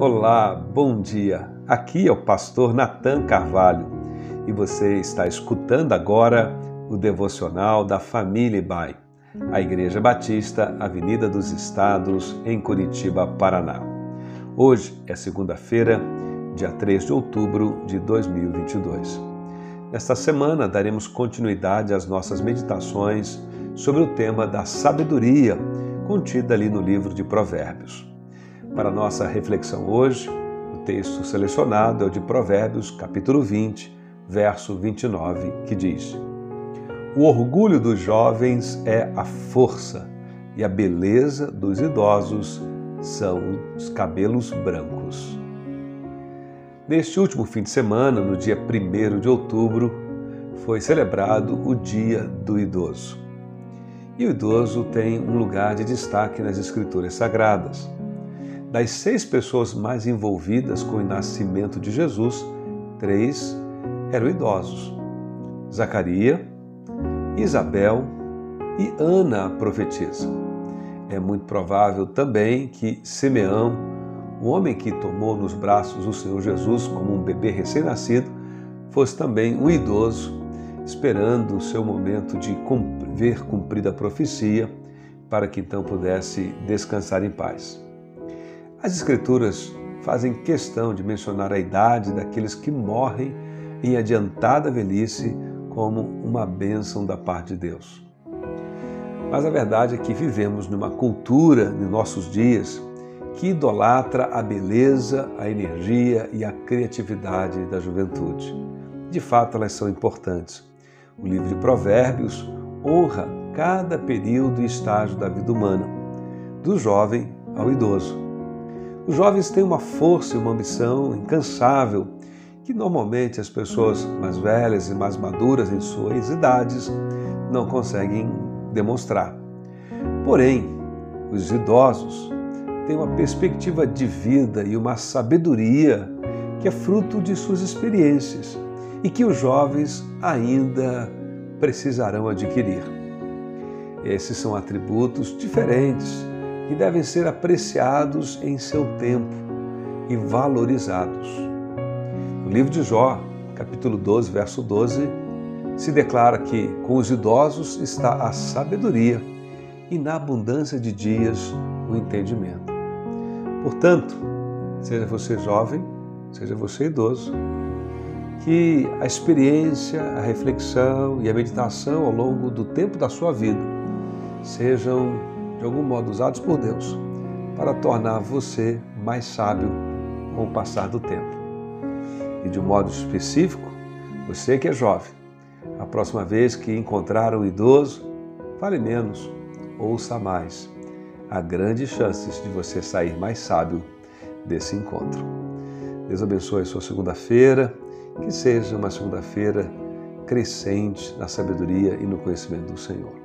Olá, bom dia. Aqui é o pastor Nathan Carvalho e você está escutando agora o devocional da Família Bai, a Igreja Batista, Avenida dos Estados, em Curitiba, Paraná. Hoje é segunda-feira, dia 3 de outubro de 2022. Nesta semana daremos continuidade às nossas meditações sobre o tema da sabedoria contida ali no livro de Provérbios. Para nossa reflexão hoje, o texto selecionado é o de Provérbios, capítulo 20, verso 29, que diz: O orgulho dos jovens é a força, e a beleza dos idosos são os cabelos brancos. Neste último fim de semana, no dia 1 de outubro, foi celebrado o Dia do Idoso. E o idoso tem um lugar de destaque nas Escrituras Sagradas. Das seis pessoas mais envolvidas com o nascimento de Jesus, três eram idosos: Zacarias, Isabel e Ana, a profetisa. É muito provável também que Simeão, o homem que tomou nos braços o Senhor Jesus como um bebê recém-nascido, fosse também um idoso, esperando o seu momento de ver cumprida a profecia, para que então pudesse descansar em paz. As Escrituras fazem questão de mencionar a idade daqueles que morrem em adiantada velhice como uma bênção da parte de Deus. Mas a verdade é que vivemos numa cultura, nos nossos dias, que idolatra a beleza, a energia e a criatividade da juventude. De fato, elas são importantes. O livro de Provérbios honra cada período e estágio da vida humana, do jovem ao idoso. Os jovens têm uma força e uma ambição incansável que normalmente as pessoas mais velhas e mais maduras em suas idades não conseguem demonstrar. Porém, os idosos têm uma perspectiva de vida e uma sabedoria que é fruto de suas experiências e que os jovens ainda precisarão adquirir. Esses são atributos diferentes que devem ser apreciados em seu tempo e valorizados. No livro de Jó, capítulo 12, verso 12, se declara que com os idosos está a sabedoria e na abundância de dias o entendimento. Portanto, seja você jovem, seja você idoso, que a experiência, a reflexão e a meditação ao longo do tempo da sua vida sejam de algum modo usados por Deus para tornar você mais sábio com o passar do tempo. E de um modo específico, você que é jovem, a próxima vez que encontrar um idoso, fale menos, ouça mais. Há grandes chances de você sair mais sábio desse encontro. Deus abençoe a sua segunda-feira, que seja uma segunda-feira crescente na sabedoria e no conhecimento do Senhor.